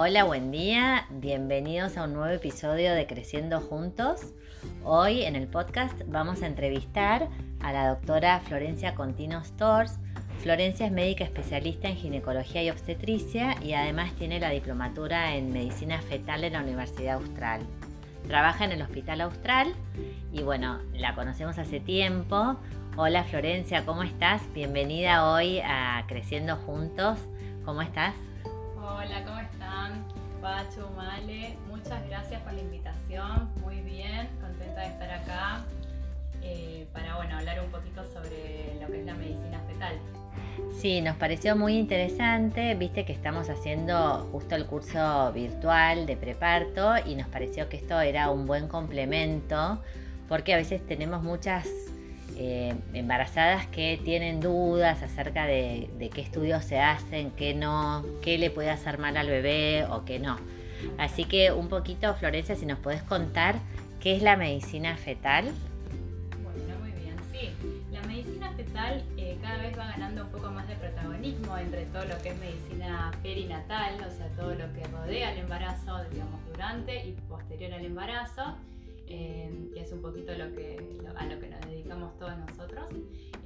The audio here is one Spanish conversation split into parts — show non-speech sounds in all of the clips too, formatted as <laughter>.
Hola, buen día. Bienvenidos a un nuevo episodio de Creciendo Juntos. Hoy en el podcast vamos a entrevistar a la doctora Florencia Contino Stores. Florencia es médica especialista en ginecología y obstetricia y además tiene la diplomatura en medicina fetal en la Universidad Austral. Trabaja en el Hospital Austral y bueno, la conocemos hace tiempo. Hola Florencia, ¿cómo estás? Bienvenida hoy a Creciendo Juntos. ¿Cómo estás? Hola, ¿cómo están? Pacho, Male, muchas gracias por la invitación. Muy bien, contenta de estar acá eh, para bueno, hablar un poquito sobre lo que es la medicina fetal. Sí, nos pareció muy interesante, viste que estamos haciendo justo el curso virtual de preparto y nos pareció que esto era un buen complemento porque a veces tenemos muchas eh, embarazadas que tienen dudas acerca de, qué estudios se hacen, qué no, qué le puede hacer mal al bebé o qué no. Así que un poquito, Florencia, si nos puedes contar qué es la medicina fetal. Bueno, muy bien, sí. La medicina fetal eh, cada vez va ganando un poco más de protagonismo entre todo lo que es medicina perinatal, o sea, todo lo que rodea el embarazo, digamos, durante y posterior al embarazo que es un poquito lo que, a lo que nos dedicamos todos nosotros.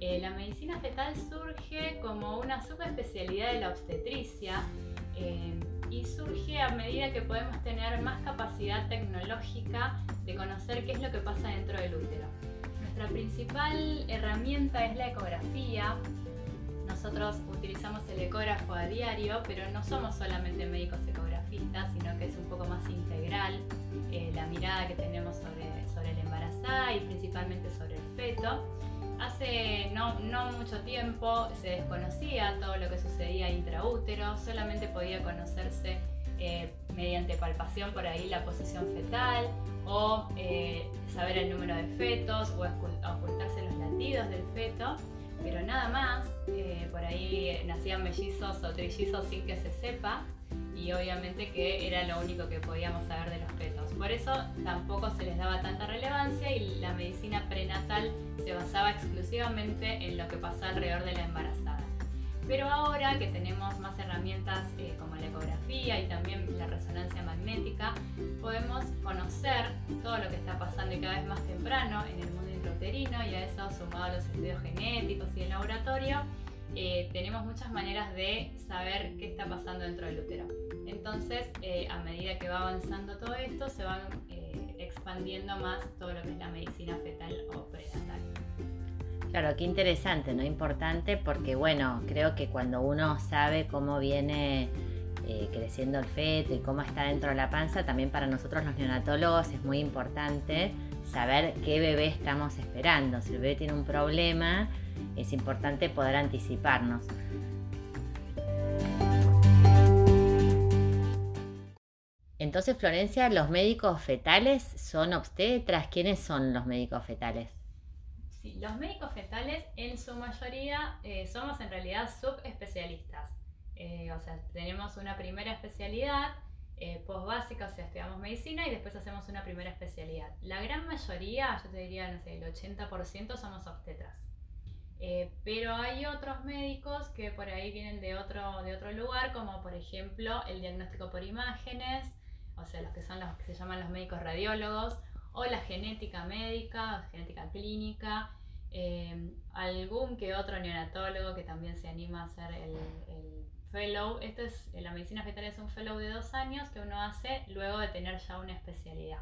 Eh, la medicina fetal surge como una subespecialidad de la obstetricia eh, y surge a medida que podemos tener más capacidad tecnológica de conocer qué es lo que pasa dentro del útero. Nuestra principal herramienta es la ecografía. Nosotros utilizamos el ecógrafo a diario, pero no somos solamente médicos sino que es un poco más integral la mirada que tenemos sobre, sobre la embarazada y principalmente sobre el feto. Hace no, no, mucho tiempo se desconocía todo lo que sucedía intraútero, solamente podía conocerse eh, mediante palpación por ahí la posición fetal o eh, saber el número de fetos o ocultarse los latidos del feto, pero nada más, eh, por ahí nacían mellizos o trillizos sin que se sepa y obviamente que era lo único que podíamos saber de los fetos. Por eso tampoco se les daba tanta relevancia y la medicina prenatal se basaba exclusivamente en lo que pasa alrededor de la embarazada. Pero ahora que tenemos más herramientas eh, como la ecografía y también la resonancia magnética, podemos conocer todo lo que está pasando cada vez más temprano en el mundo intrauterino y a eso sumado a los estudios genéticos y el laboratorio, eh, tenemos muchas maneras de saber qué está pasando dentro del útero. Entonces, eh, a medida que va avanzando todo esto, se van eh, expandiendo más todo lo que es la medicina fetal o prenatal. Claro, qué interesante, ¿no? Importante porque, bueno, creo que cuando uno sabe cómo viene creciendo el feto y cómo está dentro de la panza, también para nosotros los neonatólogos es muy importante saber qué bebé estamos esperando. Si el bebé tiene un problema, es importante poder anticiparnos. Entonces, Florencia, ¿los médicos fetales son obstetras? ¿Quiénes son los médicos fetales? Sí, los médicos fetales en su mayoría eh, somos en realidad subespecialistas. Eh, o sea, tenemos una primera especialidad eh, post básica, o sea, estudiamos medicina y después hacemos una primera especialidad. La gran mayoría, yo te diría, no sé, el 80% somos obstetras. Eh, pero hay otros médicos que por ahí vienen de otro, de otro lugar, como por ejemplo el diagnóstico por imágenes, o sea, los que son los que se llaman los médicos radiólogos, o la genética médica, genética clínica, eh, algún que otro neonatólogo que también se anima a hacer el, fellow. Esto es, la medicina fetal es un fellow de dos años que uno hace luego de tener ya una especialidad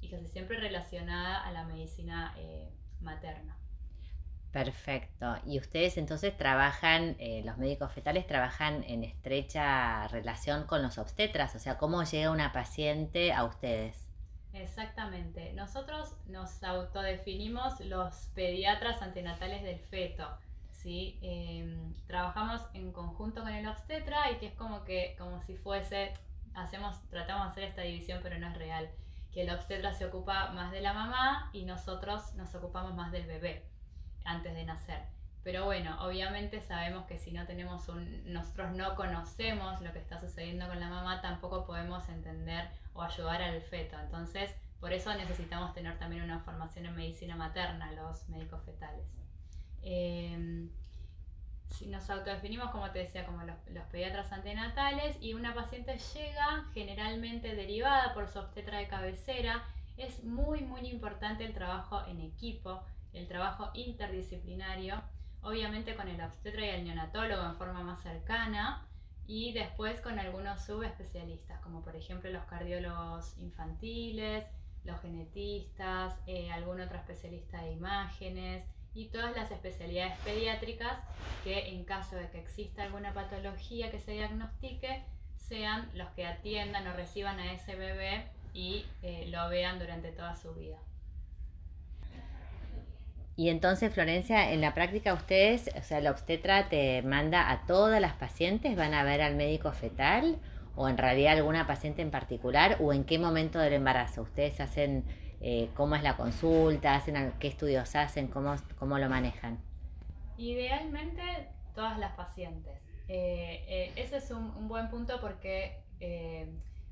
y que es siempre relacionada a la medicina eh, materna. Perfecto. Y ustedes entonces trabajan, eh, los médicos fetales trabajan en estrecha relación con los obstetras, o sea, ¿cómo llega una paciente a ustedes? Exactamente. Nosotros nos autodefinimos los pediatras antenatales del feto. ¿Sí? Em, trabajamos en conjunto con el obstetra y que es como que, como si fuese, hacemos, tratamos de hacer esta división, pero no es real. Que el obstetra se ocupa más de la mamá y nosotros nos ocupamos más del bebé antes de nacer. Pero bueno, obviamente sabemos que si no tenemos un, nosotros no conocemos lo que está sucediendo con la mamá, tampoco podemos entender o ayudar al feto. Entonces, por eso necesitamos tener también una formación en medicina materna, los médicos fetales. Em, nos autodefinimos, como te decía, como los, los, pediatras antenatales y una paciente llega generalmente derivada por su obstetra de cabecera. Es muy, muy importante el trabajo en equipo, el trabajo interdisciplinario, obviamente con el obstetra y el neonatólogo en forma más cercana y después con algunos subespecialistas, como por ejemplo los cardiólogos infantiles, los genetistas, eh, algún otro especialista de imágenes y todas las especialidades pediátricas que en caso de que exista alguna patología que se diagnostique, sean los que atiendan o reciban a ese bebé y eh, lo vean durante toda su vida. Y entonces, Florencia, en la práctica ustedes, o sea, la obstetra te manda a todas las pacientes, van a ver al médico fetal o en realidad alguna paciente en particular o en qué momento del embarazo. Ustedes hacen eh, cómo es la consulta, hacen qué estudios hacen, cómo, cómo lo manejan. Idealmente todas las pacientes. Eh, eh, ese es un, buen punto porque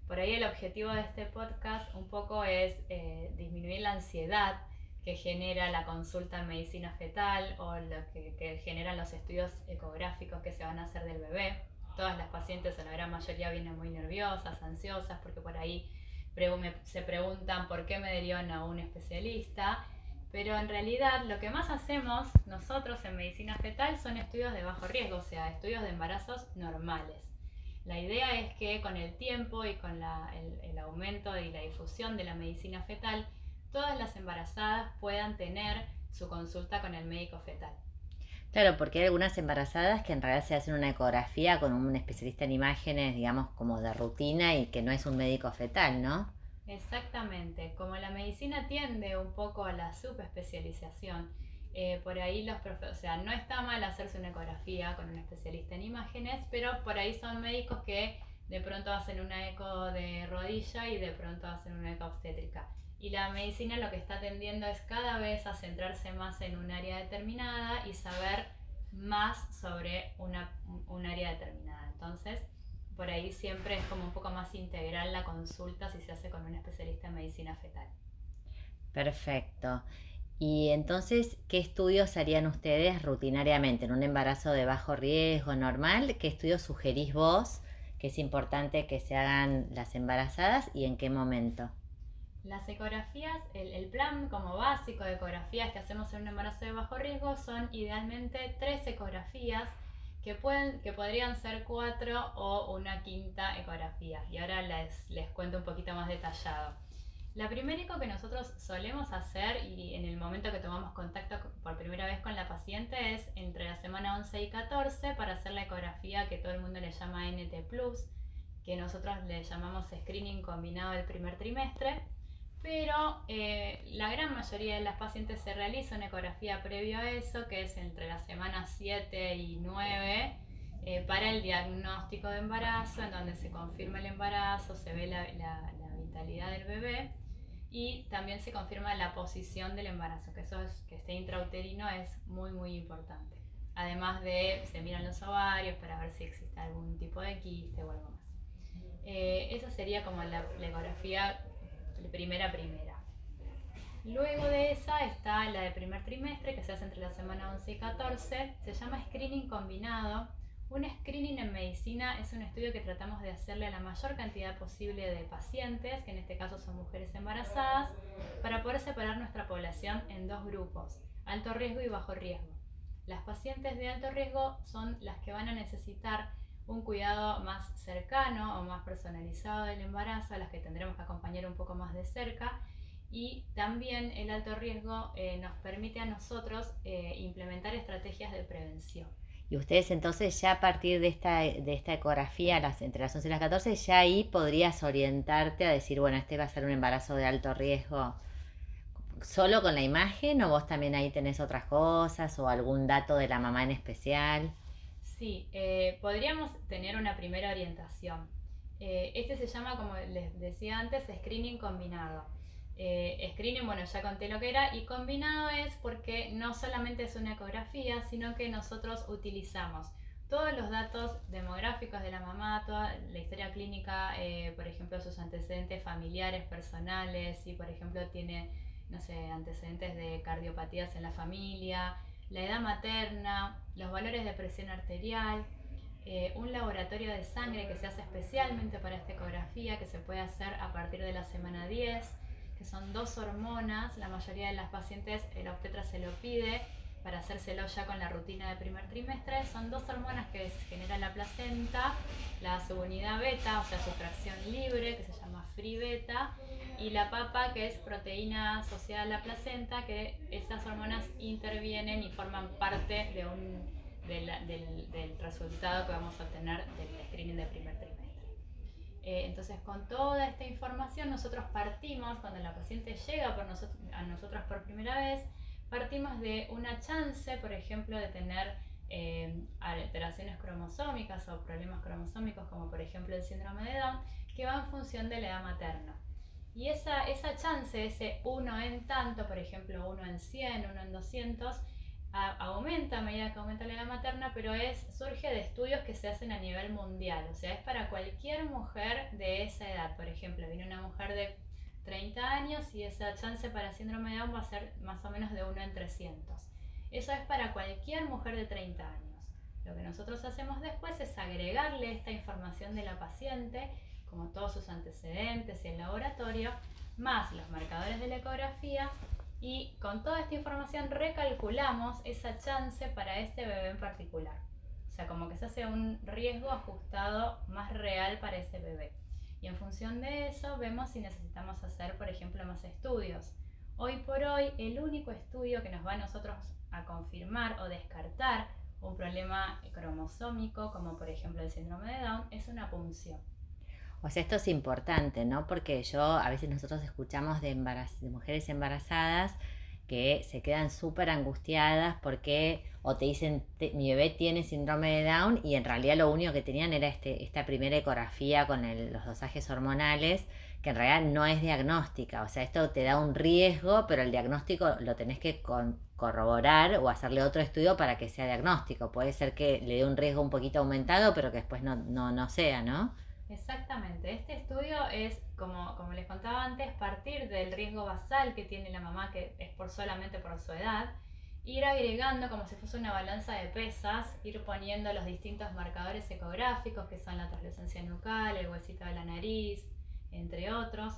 por ahí el objetivo de este podcast un poco es disminuir la ansiedad que genera la consulta en medicina fetal o lo que, que, generan los estudios ecográficos que se van a hacer del bebé. Todas las pacientes, en la gran mayoría, vienen muy nerviosas, ansiosas, porque por ahí se preguntan por qué me derivan a un especialista. Pero en realidad lo que más hacemos nosotros en medicina fetal son estudios de bajo riesgo, o sea, estudios de embarazos normales. La idea es que con el tiempo y con el, el aumento y la difusión de la medicina fetal, todas las embarazadas puedan tener su consulta con el médico fetal. Claro, porque hay algunas embarazadas que en realidad se hacen una ecografía con un especialista en imágenes, digamos, como de rutina y que no es un médico fetal, ¿no? Exactamente. Como la medicina tiende un poco a la subespecialización, eh, por ahí los profes, o sea, no está mal hacerse una ecografía con un especialista en imágenes, pero por ahí son médicos que de pronto hacen una eco de rodilla y de pronto hacen una eco obstétrica. Y la medicina lo que está tendiendo es cada vez a centrarse más en un área determinada y saber más sobre una, un área determinada. Entonces, por ahí siempre es como un poco más integral la consulta si se hace con un especialista en medicina fetal. Perfecto. Y entonces, ¿qué estudios harían ustedes rutinariamente en un embarazo de bajo riesgo normal? ¿Qué estudios sugerís vos que es importante que se hagan las embarazadas y en qué momento? Las ecografías, el, plan como básico de ecografías que hacemos en un embarazo de bajo riesgo son idealmente tres ecografías que, pueden, que podrían ser cuatro o una quinta ecografía. Y ahora les, les cuento un poquito más detallado. La primera eco que nosotros solemos hacer y en el momento que tomamos contacto por primera vez con la paciente es entre la semana 11 y 14 para hacer la ecografía que todo el mundo le llama NT ⁇ que nosotros le llamamos screening combinado del primer trimestre pero eh, la gran mayoría de las pacientes se realiza una ecografía previo a eso, que es entre las semanas 7 y 9, eh, para el diagnóstico de embarazo, en donde se confirma el embarazo, se ve la, vitalidad del bebé y también se confirma la posición del embarazo, que eso es que esté intrauterino es muy muy importante. Además de se miran los ovarios para ver si existe algún tipo de quiste o algo más. Eh, esa sería como la, la ecografía primera primera. Luego de esa está la de primer trimestre, que se hace entre la semana 11 y 14. Se llama screening combinado. Un screening en medicina es un estudio que tratamos de hacerle a la mayor cantidad posible de pacientes, que en este caso son mujeres embarazadas, para poder separar nuestra población en dos grupos, alto riesgo y bajo riesgo. Las pacientes de alto riesgo son las que van a necesitar un cuidado más cercano o más personalizado del embarazo, a las que tendremos que acompañar un poco más de cerca. Y también el alto riesgo eh, nos permite a nosotros eh, implementar estrategias de prevención. Y ustedes entonces ya a partir de esta, de esta ecografía, las, entre las 11 y las 14, ya ahí podrías orientarte a decir, bueno, este va a ser un embarazo de alto riesgo solo con la imagen o vos también ahí tenés otras cosas o algún dato de la mamá en especial. Sí, eh, podríamos tener una primera orientación. Eh, este se llama, como les decía antes, screening combinado. Eh, screening, bueno, ya conté lo que era, y combinado es porque no solamente es una ecografía, sino que nosotros utilizamos todos los datos demográficos de la mamá, toda la historia clínica, por ejemplo, sus antecedentes familiares, personales, si por ejemplo tiene, no sé, antecedentes de cardiopatías en la familia, la edad materna, los valores de presión arterial, eh, un laboratorio de sangre que se hace especialmente para esta ecografía, que se puede hacer a partir de la semana 10, que son dos hormonas, la mayoría de las pacientes el obstetra se lo pide para hacérselo ya con la rutina de primer trimestre, son dos hormonas que genera la placenta, la subunidad beta, o sea, su fracción libre, que se llama free beta, y la papa, que es proteína asociada a la placenta, que estas hormonas intervienen y forman parte de un, del, resultado que vamos a obtener del screening de primer trimestre. Eh, entonces, con toda esta información, nosotros partimos, cuando la paciente llega por nosotros, a nosotros por primera vez, partimos de una chance, por ejemplo, de tener eh, alteraciones cromosómicas o problemas cromosómicos, como por ejemplo el síndrome de Down, que va en función de la edad materna. Y esa, esa chance, ese 1 en tanto, por ejemplo 1 en 100, 1 en 200, aumenta a medida que aumenta la edad materna, pero es, surge de estudios que se hacen a nivel mundial. O sea, es para cualquier mujer de esa edad. Por ejemplo, viene una mujer de 30 años y esa chance para síndrome de Down va a ser más o menos de 1 en 300. Eso es para cualquier mujer de 30 años. Lo que nosotros hacemos después es agregarle esta información de la paciente, como todos sus antecedentes y el laboratorio, más los marcadores de la ecografía y con toda esta información recalculamos esa chance para este bebé en particular. O sea, como que se hace un riesgo ajustado más real para ese bebé. Y en función de eso vemos si necesitamos hacer, por ejemplo, más estudios. Hoy por hoy, el único estudio que nos va a nosotros a confirmar o descartar un problema cromosómico, como por ejemplo el síndrome de Down, es una punción. O sea, esto es importante, ¿no? Porque yo, a veces nosotros escuchamos de, mujeres embarazadas que se quedan súper angustiadas porque o te dicen mi bebé tiene síndrome de Down y en realidad lo único que tenían era este, esta primera ecografía con los dosajes hormonales que en realidad no es diagnóstica, o sea, esto te da un riesgo, pero el diagnóstico lo tenés que corroborar o hacerle otro estudio para que sea diagnóstico. Puede ser que le dé un riesgo un poquito aumentado, pero que después no, no, no sea, ¿no? Exactamente, este estudio es, como, como les contaba antes, partir del riesgo basal que tiene la mamá, que es por solamente por su edad, ir agregando como si fuese una balanza de pesas, ir poniendo los distintos marcadores ecográficos, que son la translucencia nucal, el huesito de la nariz, entre otros,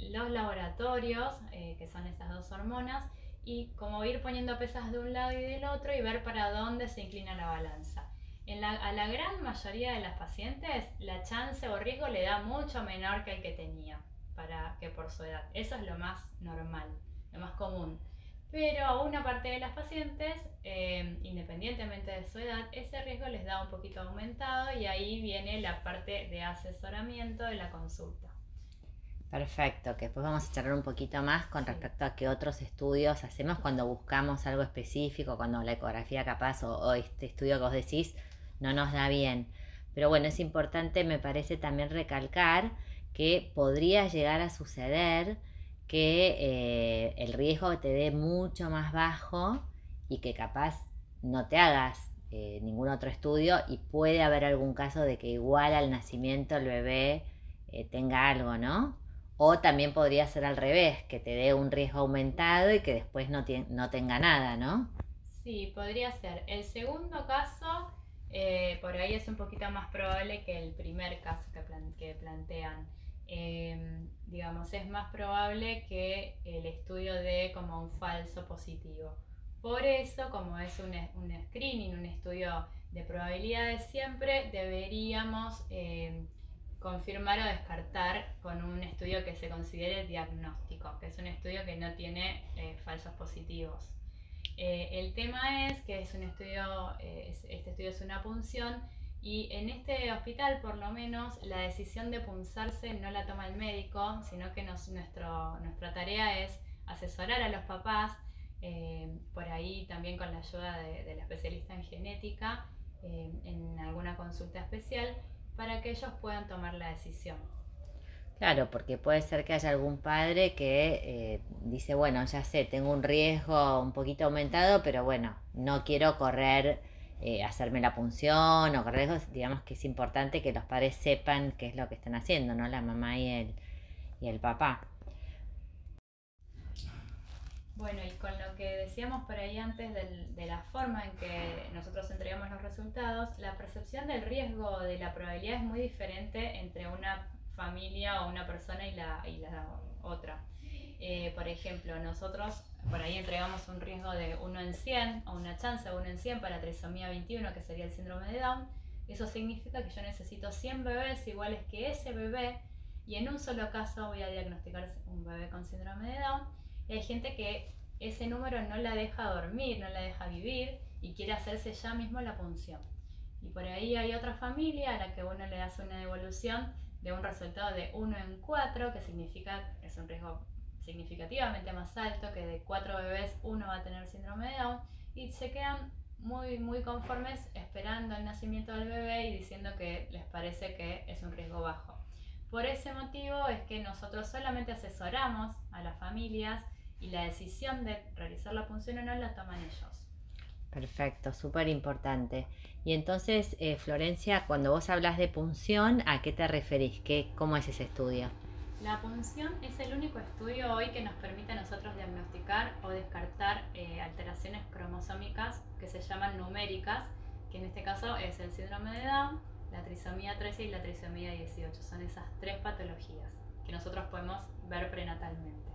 los laboratorios, eh, que son esas dos hormonas, y como ir poniendo pesas de un lado y del otro y ver para dónde se inclina la balanza a la gran mayoría de las pacientes la chance o riesgo le da mucho menor que el que tenía para que por su edad. Eso es lo más normal, lo más común. Pero a una parte de las pacientes, eh, independientemente de su edad, ese riesgo les da un poquito aumentado y ahí viene la parte de asesoramiento de la consulta. Perfecto, que después vamos a charlar un poquito más con respecto a qué otros estudios hacemos cuando buscamos algo específico, cuando la ecografía capaz o este estudio que vos decís no nos da bien. Pero bueno, es importante, me parece también recalcar que podría llegar a suceder que eh, el riesgo te dé mucho más bajo y que capaz no te hagas eh, ningún otro estudio y puede haber algún caso de que igual al nacimiento el bebé eh, tenga algo, ¿no? O también podría ser al revés, que te dé un riesgo aumentado y que después no, no tenga nada, ¿no? Sí, podría ser. El segundo caso eh, por ahí es un poquito más probable que el primer caso que, plantean. Em, digamos, es más probable que el estudio dé como un falso positivo. Por eso, como es un, screening, un estudio de probabilidades, siempre deberíamos em, confirmar o descartar con un estudio que se considere diagnóstico, que es un estudio que no tiene eh, falsos positivos. Eh, el tema es que es un estudio, eh, este estudio es una punción y en este hospital por lo menos la decisión de punzarse no la toma el médico, sino que nuestro, nuestra tarea es asesorar a los papás, eh, por ahí también con la ayuda de, de especialista en genética, en alguna consulta especial, para que ellos puedan tomar la decisión. Claro, porque puede ser que haya algún padre que eh, dice, bueno, ya sé, tengo un riesgo un poquito aumentado, pero bueno, no quiero correr, eh, hacerme la punción o riesgos. Digamos que es importante que los padres sepan qué es lo que están haciendo, ¿no? La mamá y el, y el papá. Bueno, y con lo que decíamos por ahí antes de la forma en que nosotros entregamos los resultados, la percepción del riesgo de la probabilidad es muy diferente entre una familia o una persona y la, y la otra. Eh, por ejemplo, nosotros por ahí entregamos un riesgo de 1 en 100 o una chance de 1 en 100 para trisomía 21, que sería el síndrome de Down. Eso significa que yo necesito 100 bebés iguales que ese bebé y en un solo caso voy a diagnosticar un bebé con síndrome de Down y hay gente que ese número no la deja dormir, no la deja vivir y quiere hacerse ya mismo la punción. Y por ahí hay otra familia a la que uno le hace una devolución de un resultado de 1 en 4, que significa, es un riesgo significativamente más alto, que de 4 bebés uno va a tener síndrome de Down, y se quedan muy, muy conformes esperando el nacimiento del bebé y diciendo que les parece que es un riesgo bajo. Por ese motivo es que nosotros solamente asesoramos a las familias y la decisión de realizar la punción o no la toman ellos. Perfecto, súper importante. Y entonces, eh, Florencia, cuando vos hablas de punción, ¿a qué te referís? ¿Qué, ¿Cómo es ese estudio? La punción es el único estudio hoy que nos permite a nosotros diagnosticar o descartar eh, alteraciones cromosómicas que se llaman numéricas, que en este caso es el síndrome de Down, la trisomía 13 y la trisomía 18. Son esas tres patologías que nosotros podemos ver prenatalmente.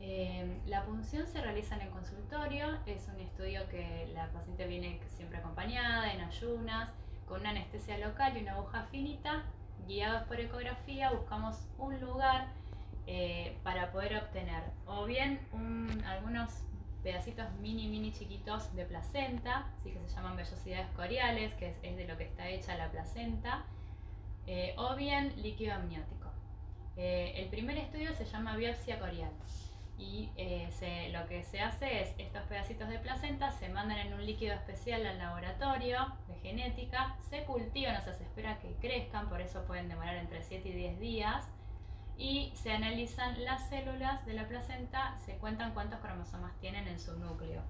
Em, la punción se realiza en el consultorio, es un estudio que la paciente viene siempre acompañada, en ayunas, con una anestesia local y una aguja finita. Guiados por ecografía, buscamos un lugar eh, para poder obtener o bien algunos pedacitos mini, mini chiquitos de placenta, ¿sí? que se llaman vellosidades coriales, que es, de lo que está hecha la placenta, eh, o bien líquido amniótico. Eh, el primer estudio se llama biopsia corial y eh, lo que se hace es estos pedacitos de placenta se mandan en un líquido especial al laboratorio de genética, se cultivan, o sea, se espera que crezcan, por eso pueden demorar entre 7 y 10 días, y se analizan las células de la placenta, se cuentan cuántos cromosomas tienen en su núcleo.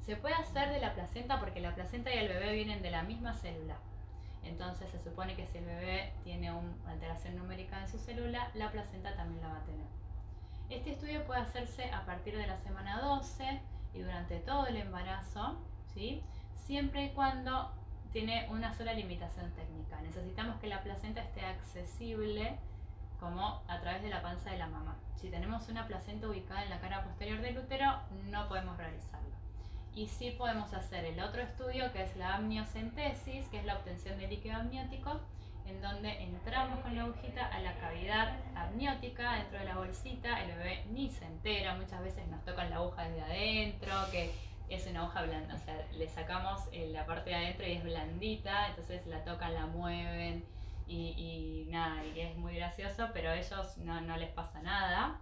Se puede hacer de la placenta porque la placenta y el bebé vienen de la misma célula. Entonces se supone que si el bebé tiene una alteración numérica en su célula, la placenta también la va a tener. Este estudio puede hacerse a partir de la semana 12 y durante todo el embarazo, ¿sí? siempre y cuando tiene una sola limitación técnica. Necesitamos que la placenta esté accesible como a través de la panza de la mamá. Si tenemos una placenta ubicada en la cara posterior del útero, no podemos realizarlo. Y sí podemos hacer el otro estudio que es la amniocentesis, que es la obtención de líquido amniótico, en donde entramos con la agujita a la cavidad amniótica dentro de la bolsita, el bebé ni se entera, muchas veces nos tocan la aguja desde adentro, que es una aguja blanda, o sea, le sacamos eh, la parte de adentro y es blandita, entonces la tocan, la mueven y, nada, y es muy gracioso, pero a ellos no, no les pasa nada.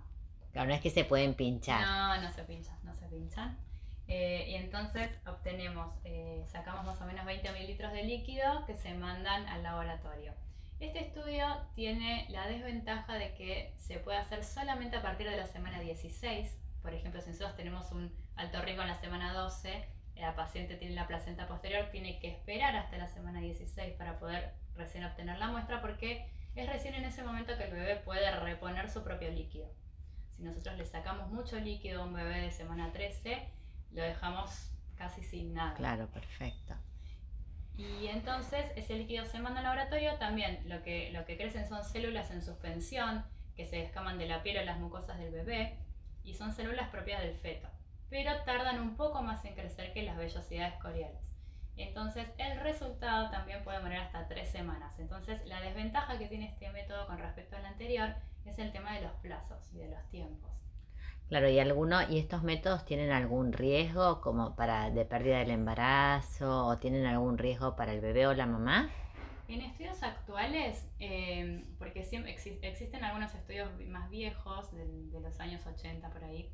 Claro, no es que se pueden pinchar. No, no se pinchan, no se pinchan. Eh, y entonces obtenemos, eh, sacamos más o menos 20 mililitros de líquido que se mandan al laboratorio. Este estudio tiene la desventaja de que se puede hacer solamente a partir de la semana 16. Por ejemplo, si nosotros tenemos un alto riesgo en la semana 12, la paciente tiene la placenta posterior, tiene que esperar hasta la semana 16 para poder recién obtener la muestra porque es recién en ese momento que el bebé puede reponer su propio líquido. Si nosotros le sacamos mucho líquido a un bebé de semana 13, lo dejamos casi sin nada. Claro, perfecto. Y entonces ese líquido se manda al laboratorio, también lo que, lo que crecen son células en suspensión que se descaman de la piel o las mucosas del bebé y son células propias del feto, pero tardan un poco más en crecer que las vellosidades coriales. Entonces el resultado también puede demorar hasta tres semanas. Entonces la desventaja que tiene este método con respecto al anterior es el tema de los plazos y de los tiempos. Claro, y alguno, y estos métodos tienen algún riesgo como para de pérdida del embarazo o tienen algún riesgo para el bebé o la mamá? En estudios actuales, em, porque siempre existen algunos estudios más viejos de, de, los años 80 por ahí,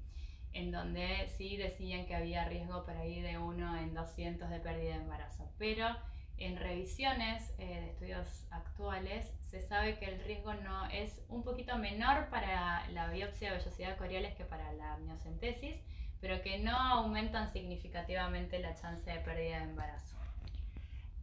en donde sí decían que había riesgo por ahí de uno en 200 de pérdida de embarazo, pero en revisiones eh, de estudios actuales se sabe que el riesgo no es un poquito menor para la biopsia de vellosidad coriales que para la amniocentesis, pero que no aumentan significativamente la chance de pérdida de embarazo.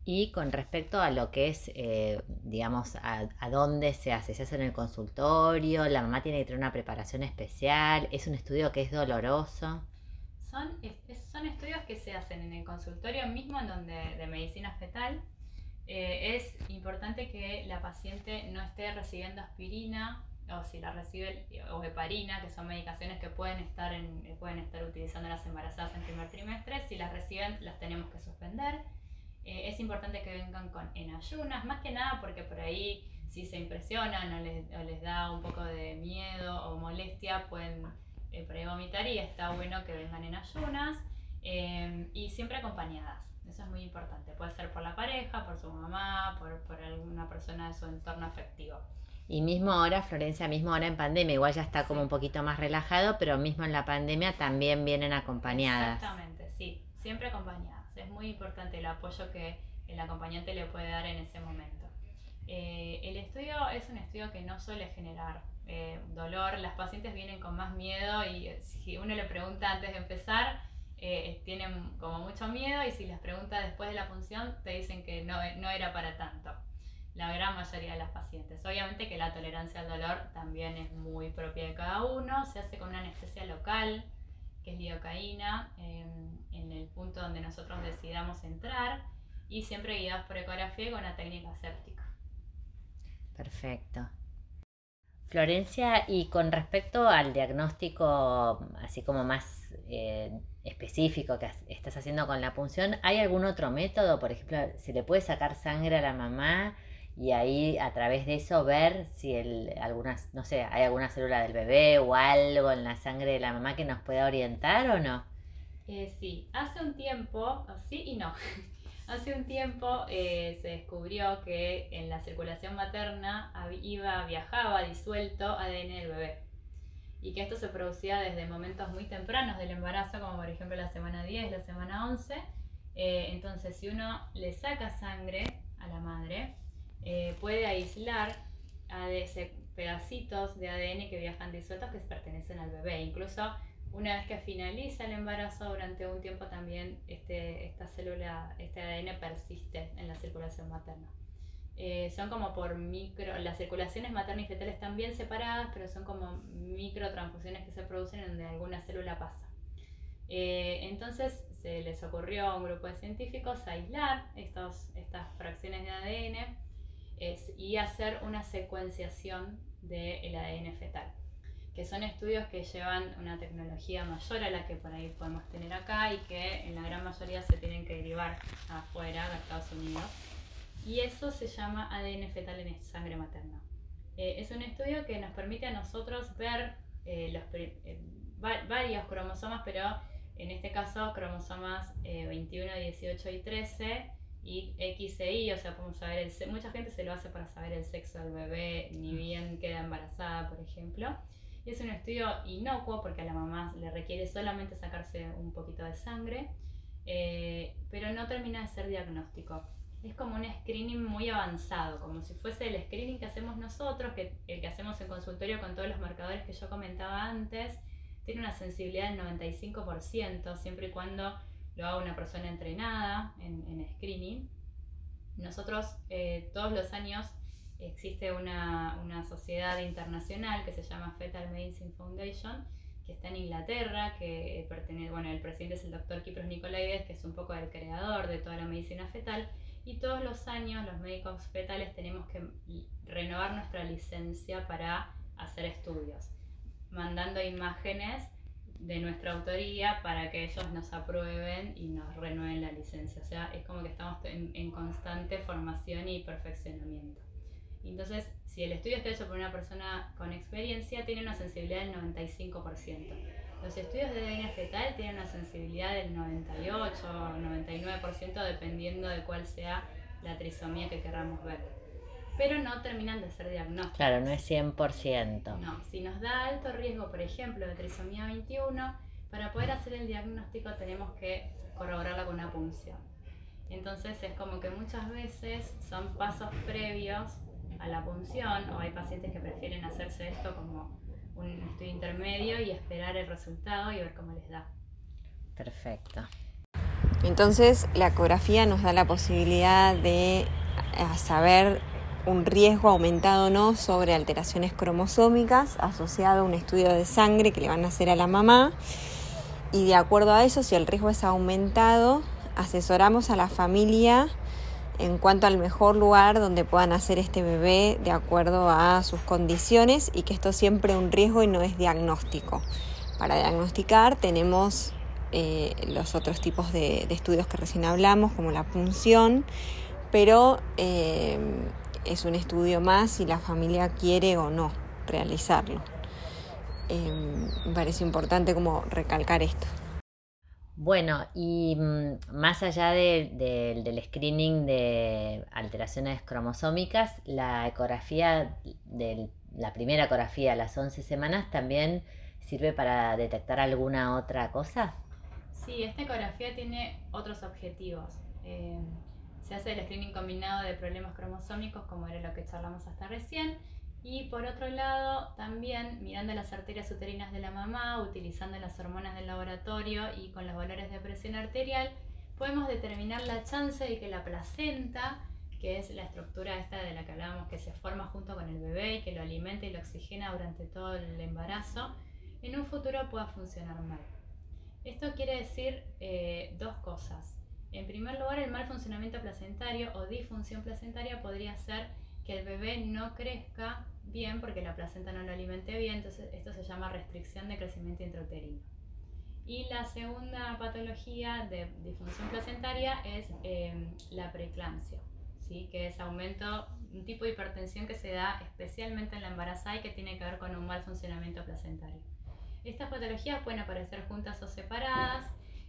Y con respecto a lo que es, eh, digamos, a, a, dónde se hace, se hace en el consultorio, la mamá tiene que tener una preparación especial, es un estudio que es doloroso. Son, son estudios que se hacen en el consultorio mismo en donde, de medicina fetal. Eh, es importante que la paciente no esté recibiendo aspirina o si la recibe o heparina, que son medicaciones que pueden estar, en, pueden estar utilizando las embarazadas en primer trimestre. Si las reciben, las tenemos que suspender. Eh, es importante que vengan con, en ayunas, más que nada porque por ahí si se impresionan o les, les da un poco de miedo o molestia, pueden eh, por ahí vomitar y está bueno que vengan en ayunas eh, y siempre acompañadas. Eso es muy importante. Puede ser por la pareja, por su mamá, por, por alguna persona de su entorno afectivo. Y mismo ahora, Florencia, mismo ahora en pandemia, igual ya está como un poquito más relajado, pero mismo en la pandemia también vienen acompañadas. Exactamente, sí, siempre acompañadas. Es muy importante el apoyo que el acompañante le puede dar en ese momento. Eh, el estudio es un estudio que no suele generar eh, dolor, las pacientes vienen con más miedo y si uno le pregunta antes de empezar, eh, tienen como mucho miedo y si les pregunta después de la función, te dicen que no, no era para tanto la gran mayoría de las pacientes. Obviamente que la tolerancia al dolor también es muy propia de cada uno, se hace con una anestesia local, que es lidocaína, en, el punto donde nosotros decidamos entrar y siempre guiados por ecografía y con una técnica séptica. Perfecto. Florencia, y con respecto al diagnóstico así como más eh, específico que estás haciendo con la punción, ¿hay algún otro método? Por ejemplo, ¿se le puede sacar sangre a la mamá? y ahí a través de eso ver si algunas, no sé, hay alguna célula del bebé o algo en la sangre de la mamá que nos pueda orientar o no. Eh, sí, hace un tiempo, sí y no. <laughs> hace un tiempo eh, se descubrió que en la circulación materna iba, viajaba disuelto ADN del bebé y que esto se producía desde momentos muy tempranos del embarazo, como por ejemplo la semana 10, la semana 11. Eh, entonces, si uno le saca sangre a la madre, eh, puede aislar pedacitos de ADN que viajan disueltos que pertenecen al bebé. Incluso una vez que finaliza el embarazo, durante un tiempo también este, esta célula, este ADN persiste en la circulación materna. Eh, son como por micro, las circulaciones maternas y fetales están bien separadas, pero son como micro transfusiones que se producen en donde alguna célula pasa. Eh, entonces se les ocurrió a un grupo de científicos aislar estos, estas fracciones de ADN y hacer una secuenciación del ADN fetal, que son estudios que llevan una tecnología mayor a la que por ahí podemos tener acá y que en la gran mayoría se tienen que derivar afuera de Estados Unidos. Y eso se llama ADN fetal en sangre materna. Eh, es un estudio que nos permite a nosotros ver eh, los, eh, varios cromosomas, pero en este caso cromosomas 21, 18 y 13 y X e Y, o sea, podemos saber el mucha gente se lo hace para saber el sexo del bebé, ni bien queda embarazada, por ejemplo. Y es un estudio inocuo porque a la mamá le requiere solamente sacarse un poquito de sangre, eh, pero no termina de ser diagnóstico. Es como un screening muy avanzado, como si fuese el screening que hacemos nosotros, que el que hacemos en consultorio con todos los marcadores que yo comentaba antes, tiene una sensibilidad del 95%, siempre y cuando lo haga una persona entrenada en, screening. Nosotros eh, todos los años existe una, sociedad internacional que se llama Fetal Medicine Foundation, que está en Inglaterra, que pertenece, bueno, el presidente es el doctor Kipros Nicolaides, que es un poco el creador de toda la medicina fetal, y todos los años los médicos fetales tenemos que renovar nuestra licencia para hacer estudios, mandando imágenes de nuestra autoría para que ellos nos aprueben y nos renueven la licencia. O sea, es como que estamos en, constante formación y perfeccionamiento. Entonces, si el estudio está hecho por una persona con experiencia, tiene una sensibilidad del 95%. Los estudios de ADN fetal tienen una sensibilidad del 98 o 99% dependiendo de cuál sea la trisomía que queramos ver pero no terminan de ser diagnósticos. Claro, no es 100%. No, si nos da alto riesgo, por ejemplo, de trisomía 21, para poder hacer el diagnóstico tenemos que corroborarla con una punción. Entonces es como que muchas veces son pasos previos a la punción o hay pacientes que prefieren hacerse esto como un estudio intermedio y esperar el resultado y ver cómo les da. Perfecto. Entonces la ecografía nos da la posibilidad de eh, saber un riesgo aumentado o no sobre alteraciones cromosómicas asociado a un estudio de sangre que le van a hacer a la mamá y de acuerdo a eso, si el riesgo es aumentado, asesoramos a la familia en cuanto al mejor lugar donde puedan hacer este bebé de acuerdo a sus condiciones y que esto siempre es un riesgo y no es diagnóstico. Para diagnosticar tenemos eh, los otros tipos de, estudios que recién hablamos, como la punción, pero eh, es un estudio más si la familia quiere o no realizarlo. Eh, me parece importante como recalcar esto. Bueno, y mm, más allá del screening de alteraciones cromosómicas, la ecografía, de la primera ecografía a las 11 semanas, también sirve para detectar alguna otra cosa. Sí, esta ecografía tiene otros objetivos. Eh, se hace el screening combinado de problemas cromosómicos, como era lo que charlamos hasta recién, y por otro lado, también mirando las arterias uterinas de la mamá, utilizando las hormonas del laboratorio y con los valores de presión arterial, podemos determinar la chance de que la placenta, que es la estructura esta de la que hablábamos que se forma junto con el bebé y que lo alimenta y lo oxigena durante todo el embarazo, en un futuro pueda funcionar mal. Esto quiere decir eh, dos cosas. En primer lugar, el mal funcionamiento placentario o disfunción placentaria podría ser que el bebé no crezca bien porque la placenta no lo alimente bien, entonces esto se llama restricción de crecimiento intrauterino. Y la segunda patología de disfunción placentaria es em, la preeclampsia, ¿sí? que es aumento, un tipo de hipertensión que se da especialmente en la embarazada y que tiene que ver con un mal funcionamiento placentario. Estas patologías pueden aparecer juntas o separadas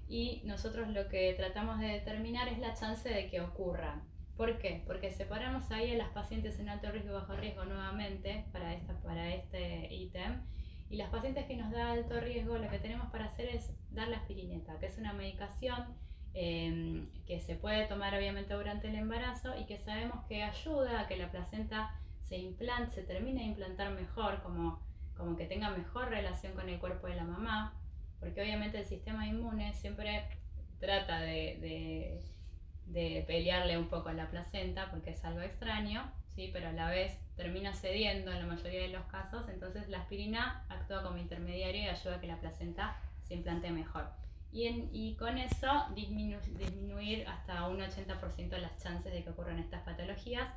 y nosotros lo que tratamos de determinar es la chance de que ocurran. ¿Por qué? Porque separamos ahí a las pacientes en alto riesgo y bajo riesgo nuevamente para, esta, para este ítem. Y las pacientes que nos da alto riesgo, lo que tenemos para hacer es dar la aspirineta, que es una medicación em, que se puede tomar obviamente durante el embarazo y que sabemos que ayuda a que la placenta se implante, se termine de implantar mejor, como, como que tenga mejor relación con el cuerpo de la mamá, porque obviamente el sistema inmune siempre trata de de pelearle un poco a la placenta porque es algo extraño, ¿sí? pero a la vez termina cediendo en la mayoría de los casos, entonces la aspirina actúa como intermediario y ayuda a que la placenta se implante mejor. Y, y con eso disminuir hasta un 80% las chances de que ocurran estas patologías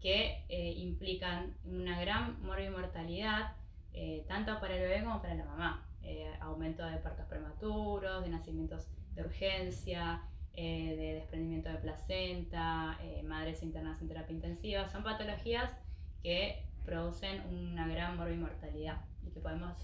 que eh, implican una gran morbimortalidad, eh, tanto para el bebé como para la mamá. Eh, aumento de partos prematuros, de nacimientos de urgencia, eh, de desprendimiento de placenta, eh, madres internas en terapia intensiva, son patologías que producen una gran morbimortalidad y que podemos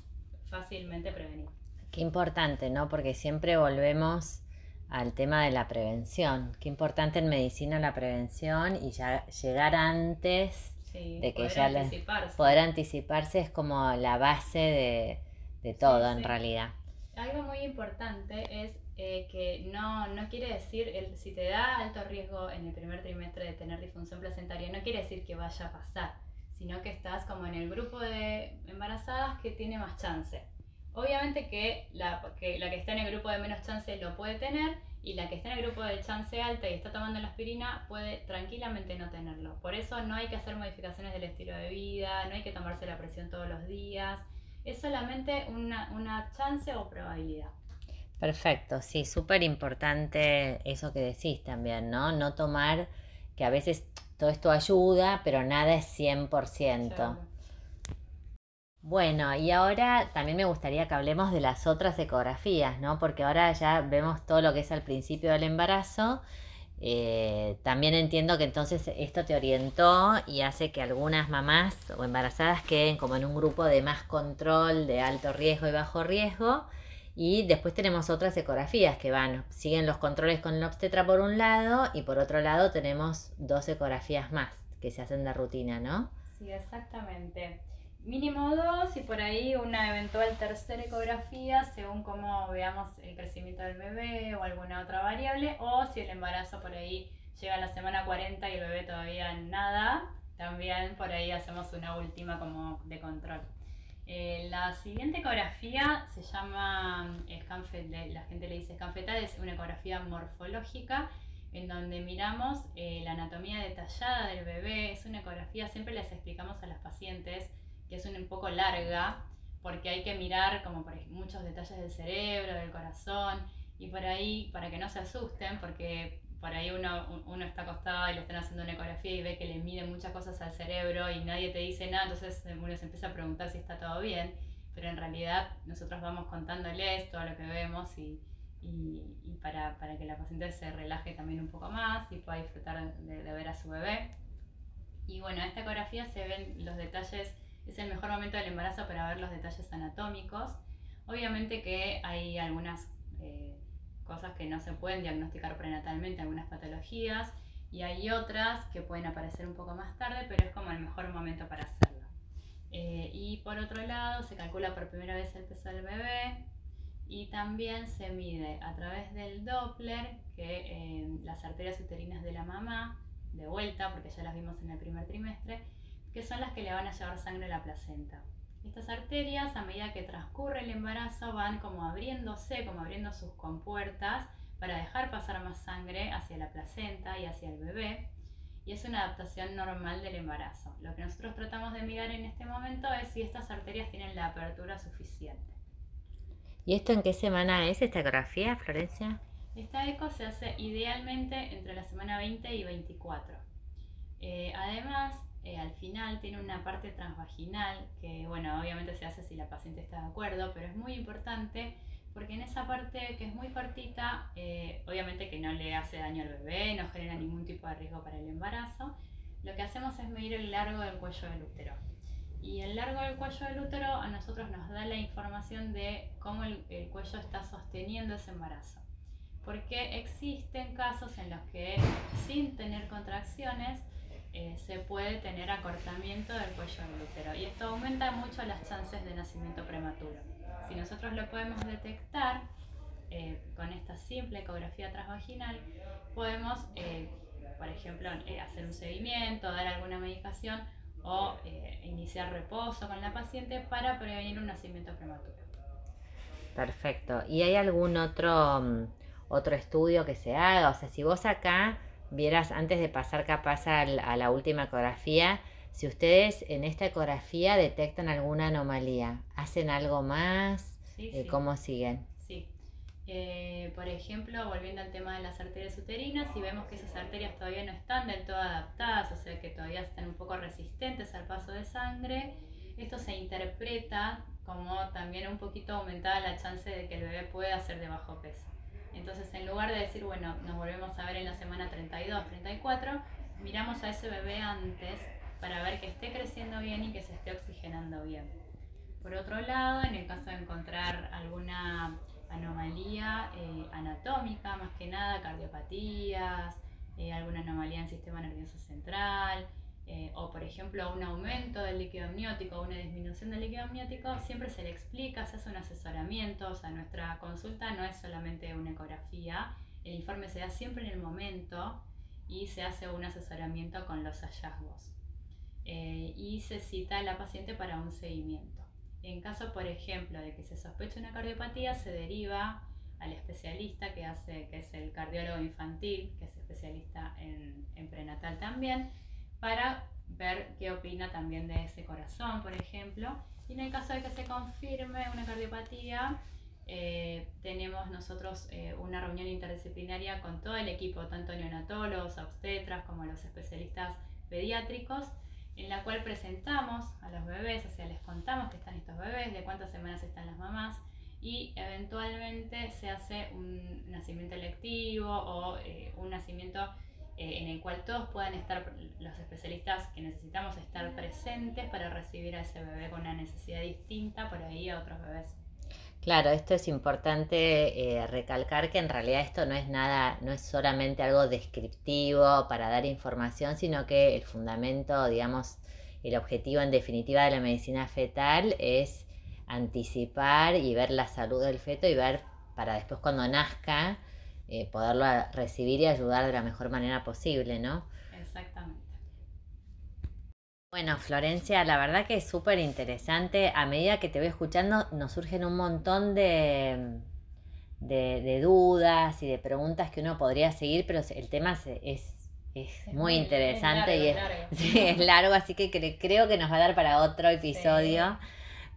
fácilmente prevenir. Qué importante, ¿no? Porque siempre volvemos al tema de la prevención. Qué importante en medicina la prevención y ya llegar antes de que ya anticiparse. poder anticiparse es como la base de, todo en realidad. Algo muy importante es eh, que no, no quiere decir, el, si te da alto riesgo en el primer trimestre de tener disfunción placentaria, no quiere decir que vaya a pasar, sino que estás como en el grupo de embarazadas que tiene más chance. Obviamente que la que, la que está en el grupo de menos chance lo puede tener y la que está en el grupo de chance alta y está tomando la aspirina puede tranquilamente no tenerlo. Por eso no hay que hacer modificaciones del estilo de vida, no hay que tomarse la presión todos los días, es solamente una, una chance o probabilidad. Perfecto, sí, súper importante eso que decís también, ¿no? No tomar, que a veces todo esto ayuda, pero nada es 100%. Bueno, y ahora también me gustaría que hablemos de las otras ecografías, ¿no? Porque ahora ya vemos todo lo que es al principio del embarazo. Eh, también entiendo que entonces esto te orientó y hace que algunas mamás o embarazadas queden como en un grupo de más control, de alto riesgo y bajo riesgo y después tenemos otras ecografías que van, siguen los controles con el obstetra por un lado y por otro lado tenemos dos ecografías más que se hacen de rutina, ¿no? Sí, exactamente. Mínimo dos y por ahí una eventual tercera ecografía según cómo veamos el crecimiento del bebé o alguna otra variable o si el embarazo por ahí llega a la semana 40 y el bebé todavía nada, también por ahí hacemos una última como de control. Eh, la siguiente ecografía se llama, la gente le dice escanfetal, es una ecografía morfológica en donde miramos eh, la anatomía detallada del bebé. Es una ecografía, siempre les explicamos a las pacientes que es un, poco larga porque hay que mirar como por muchos detalles del cerebro, del corazón, y por ahí, para que no se asusten, porque por ahí uno, uno está acostado y le están haciendo una ecografía y ve que le miden muchas cosas al cerebro y nadie te dice nada, entonces uno se empieza a preguntar si está todo bien, pero en realidad nosotros vamos contándoles todo lo que vemos y, y, para, para, que la paciente se relaje también un poco más y pueda disfrutar de, de ver a su bebé. Y bueno, en esta ecografía se ven los detalles, es el mejor momento del embarazo para ver los detalles anatómicos. Obviamente que hay algunas eh, cosas que no se pueden diagnosticar prenatalmente, algunas patologías, y hay otras que pueden aparecer un poco más tarde, pero es como el mejor momento para hacerlo. Eh, y por otro lado, se calcula por primera vez el peso del bebé y también se mide a través del Doppler que eh, las arterias uterinas de la mamá de vuelta, porque ya las vimos en el primer trimestre, que son las que le van a llevar sangre a la placenta. Estas arterias, a medida que transcurre el embarazo, van como abriéndose, como abriendo sus compuertas para dejar pasar más sangre hacia la placenta y hacia el bebé. Y es una adaptación normal del embarazo. Lo que nosotros tratamos de mirar en este momento es si estas arterias tienen la apertura suficiente. ¿Y esto en qué semana es esta ecografía, Florencia? Esta eco se hace idealmente entre la semana 20 y 24. Eh, además, eh, al final tiene una parte transvaginal que, bueno, obviamente se hace si la paciente está de acuerdo, pero es muy importante porque en esa parte que es muy cortita, eh, obviamente que no le hace daño al bebé, no genera ningún tipo de riesgo para el embarazo, lo que hacemos es medir el largo del cuello del útero. Y el largo del cuello del útero a nosotros nos da la información de cómo el cuello está sosteniendo ese embarazo porque existen casos en los que sin tener contracciones eh, se puede tener acortamiento del cuello del útero y esto aumenta mucho las chances de nacimiento prematuro. Si nosotros lo podemos detectar eh, con esta simple ecografía transvaginal, podemos, eh, por ejemplo, hacer un seguimiento, dar alguna medicación o iniciar reposo con la paciente para prevenir un nacimiento prematuro. Perfecto. ¿Y hay algún otro mm, otro estudio que se haga. O sea, si vos acá vieras antes de pasar capaz a la, última ecografía, si ustedes en esta ecografía detectan alguna anomalía, ¿hacen algo más? Sí, ¿Cómo siguen? Sí. Eh, por ejemplo, volviendo al tema de las arterias uterinas, si vemos que esas arterias todavía no están del todo adaptadas, o sea que todavía están un poco resistentes al paso de sangre, esto se interpreta como también un poquito aumentada la chance de que el bebé pueda ser de bajo peso. Entonces, en lugar de decir, bueno, nos volvemos a ver en la semana 32, 34, miramos a ese bebé antes para ver que esté creciendo bien y que se esté oxigenando bien. Por otro lado, en el caso de encontrar alguna anomalía eh, anatómica, más que nada cardiopatías, eh, alguna anomalía en el sistema nervioso central, eh, o por ejemplo un aumento del líquido amniótico o una disminución del líquido amniótico, siempre se le explica, se hace un asesoramiento, o sea, nuestra consulta no es solamente una ecografía, el informe se da siempre en el momento y se hace un asesoramiento con los hallazgos. Eh, y se cita a la paciente para un seguimiento. En caso, por ejemplo, de que se sospeche una cardiopatía, se deriva al especialista que, hace, que es el cardiólogo infantil, que es especialista en, en prenatal también, para ver qué opina también de ese corazón, por ejemplo. Y en el caso de que se confirme una cardiopatía, eh, tenemos nosotros eh, una reunión interdisciplinaria con todo el equipo, tanto neonatólogos, obstetras como los especialistas pediátricos, en la cual presentamos a los bebés, o sea, les contamos que están estos bebés, de cuántas semanas están las mamás y eventualmente se hace un nacimiento electivo o eh, un nacimiento eh, en el cual todos puedan estar, los especialistas que necesitamos estar presentes para recibir a ese bebé con una necesidad distinta por ahí a otros bebés. Claro, esto es importante eh, recalcar que en realidad esto no es nada, no es solamente algo descriptivo para dar información, sino que el fundamento, digamos, el objetivo en definitiva de la medicina fetal es anticipar y ver la salud del feto y ver para después cuando nazca eh, poderlo recibir y ayudar de la mejor manera posible, ¿no? Exactamente. Bueno, Florencia, la verdad que es súper interesante. A medida que te voy escuchando, nos surgen un montón de, de, dudas y de preguntas que uno podría seguir, pero el tema es, muy, interesante y <laughs> es, largo. así que creo que nos va a dar para otro episodio.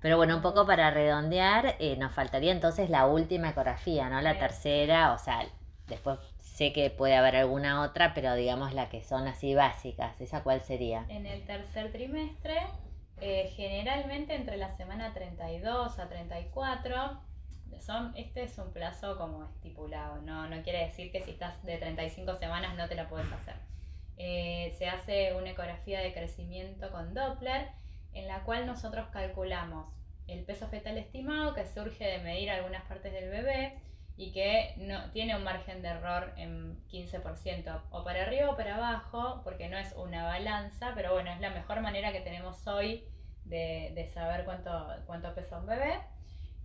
Pero bueno, un poco para redondear, eh, nos faltaría entonces la última ecografía, ¿no? La tercera, o sea, después sé que puede haber alguna otra, pero digamos la que son así básicas. ¿Esa cuál sería? En el tercer trimestre, eh, generalmente entre la semana 32 a 34, son, este es un plazo como estipulado, no, no quiere decir que si estás de 35 semanas no te la puedes hacer. Eh, se hace una ecografía de crecimiento con Doppler en la cual nosotros calculamos el peso fetal estimado que surge de medir algunas partes del bebé y que no, tiene un margen de error en 15% o para arriba o para abajo, porque no es una balanza, pero bueno, es la mejor manera que tenemos hoy de, saber cuánto, cuánto pesa un bebé.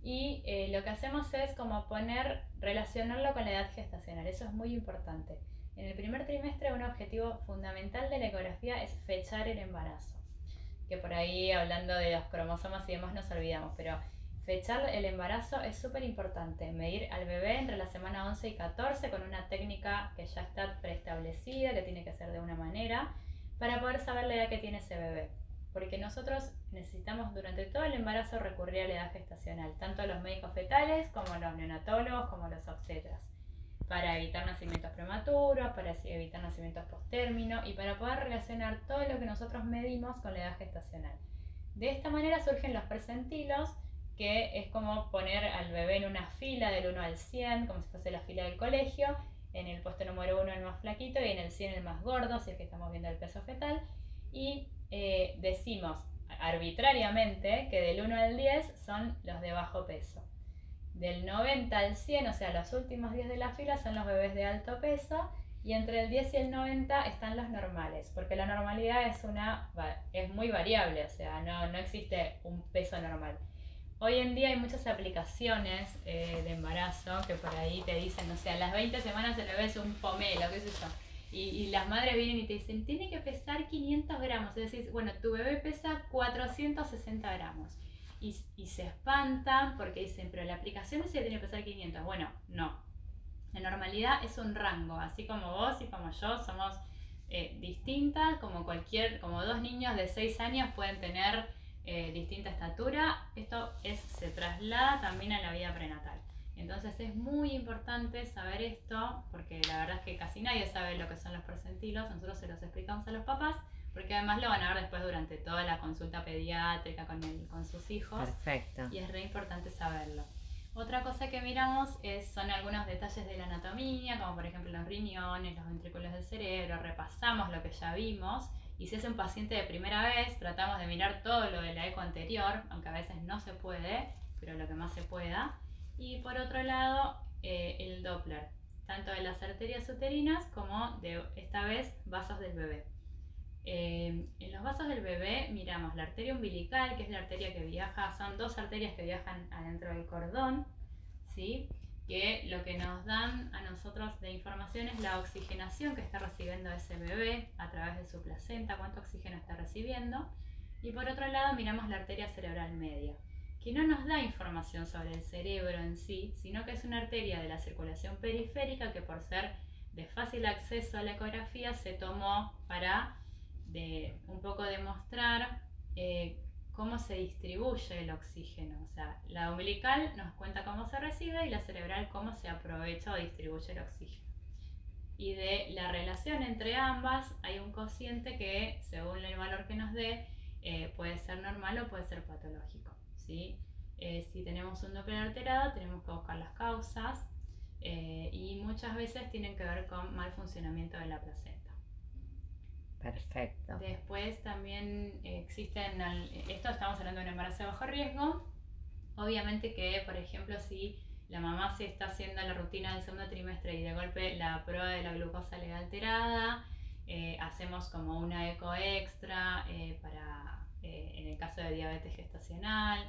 Y eh, lo que hacemos es como poner, relacionarlo con la edad gestacional, eso es muy importante. En el primer trimestre un objetivo fundamental de la ecografía es fechar el embarazo que por ahí hablando de los cromosomas y demás nos olvidamos, pero fechar el embarazo es súper importante, medir al bebé entre la semana 11 y 14 con una técnica que ya está preestablecida, que tiene que ser de una manera, para poder saber la edad que tiene ese bebé. Porque nosotros necesitamos durante todo el embarazo recurrir a la edad gestacional, tanto los médicos fetales como los neonatólogos como los obstetras para evitar nacimientos prematuros, para evitar nacimientos post-término y para poder relacionar todo lo que nosotros medimos con la edad gestacional. De esta manera surgen los percentilos, que es como poner al bebé en una fila del 1 al 100, como si fuese la fila del colegio, en el puesto número 1 el más flaquito y en el 100 el más gordo, si es que estamos viendo el peso fetal, y eh, decimos arbitrariamente que del 1 al 10 son los de bajo peso. Del 90 al 100, o sea, los últimos 10 de la fila son los bebés de alto peso y entre el 10 y el 90 están los normales, porque la normalidad es, una, es muy variable, o sea, no, no existe un peso normal. Hoy en día hay muchas aplicaciones eh, de embarazo que por ahí te dicen, o sea, a las 20 semanas el bebé es un pomelo, qué sé yo. Y, y, las madres vienen y te dicen, tiene que pesar 500 gramos. Es decir, bueno, tu bebé pesa 460 gramos y, se espantan porque dicen, pero la aplicación dice que tiene que pesar 500. Bueno, no. La normalidad es un rango, así como vos y como yo somos eh, distintas, como cualquier, como dos niños de 6 años pueden tener eh, distinta estatura, esto es, se traslada también a la vida prenatal. Entonces es muy importante saber esto, porque la verdad es que casi nadie sabe lo que son los percentilos, nosotros se los explicamos a los papás porque además lo van a ver después durante toda la consulta pediátrica con, el, con sus hijos. Perfecto. Y es re importante saberlo. Otra cosa que miramos es, son algunos detalles de la anatomía, como por ejemplo los riñones, los ventrículos del cerebro, repasamos lo que ya vimos. Y si es un paciente de primera vez, tratamos de mirar todo lo de la eco anterior, aunque a veces no se puede, pero lo que más se pueda. Y por otro lado, eh, el Doppler, tanto de las arterias uterinas como de esta vez vasos del bebé. Eh, en los vasos del bebé miramos la arteria umbilical, que es la arteria que viaja, son dos arterias que viajan adentro del cordón, ¿sí? Que lo que nos dan a nosotros de información es la oxigenación que está recibiendo ese bebé a través de su placenta, cuánto oxígeno está recibiendo. Y por otro lado miramos la arteria cerebral media, que no nos da información sobre el cerebro en sí, sino que es una arteria de la circulación periférica que por ser de fácil acceso a la ecografía se tomó para de un poco demostrar eh, cómo se distribuye el oxígeno. O sea, la umbilical nos cuenta cómo se recibe y la cerebral cómo se aprovecha o distribuye el oxígeno. Y de la relación entre ambas hay un cociente que, según el valor que nos dé, eh, puede ser normal o puede ser patológico. ¿sí? Eh, si tenemos un Doppler alterado, tenemos que buscar las causas y muchas veces tienen que ver con mal funcionamiento de la placenta. Perfecto. Después también existen, esto estamos hablando de un embarazo de bajo riesgo. Obviamente que, por ejemplo, si la mamá se está haciendo la rutina del segundo trimestre y de golpe la prueba de la glucosa le da alterada, eh, hacemos como una eco extra eh, para, eh, en el caso de diabetes gestacional.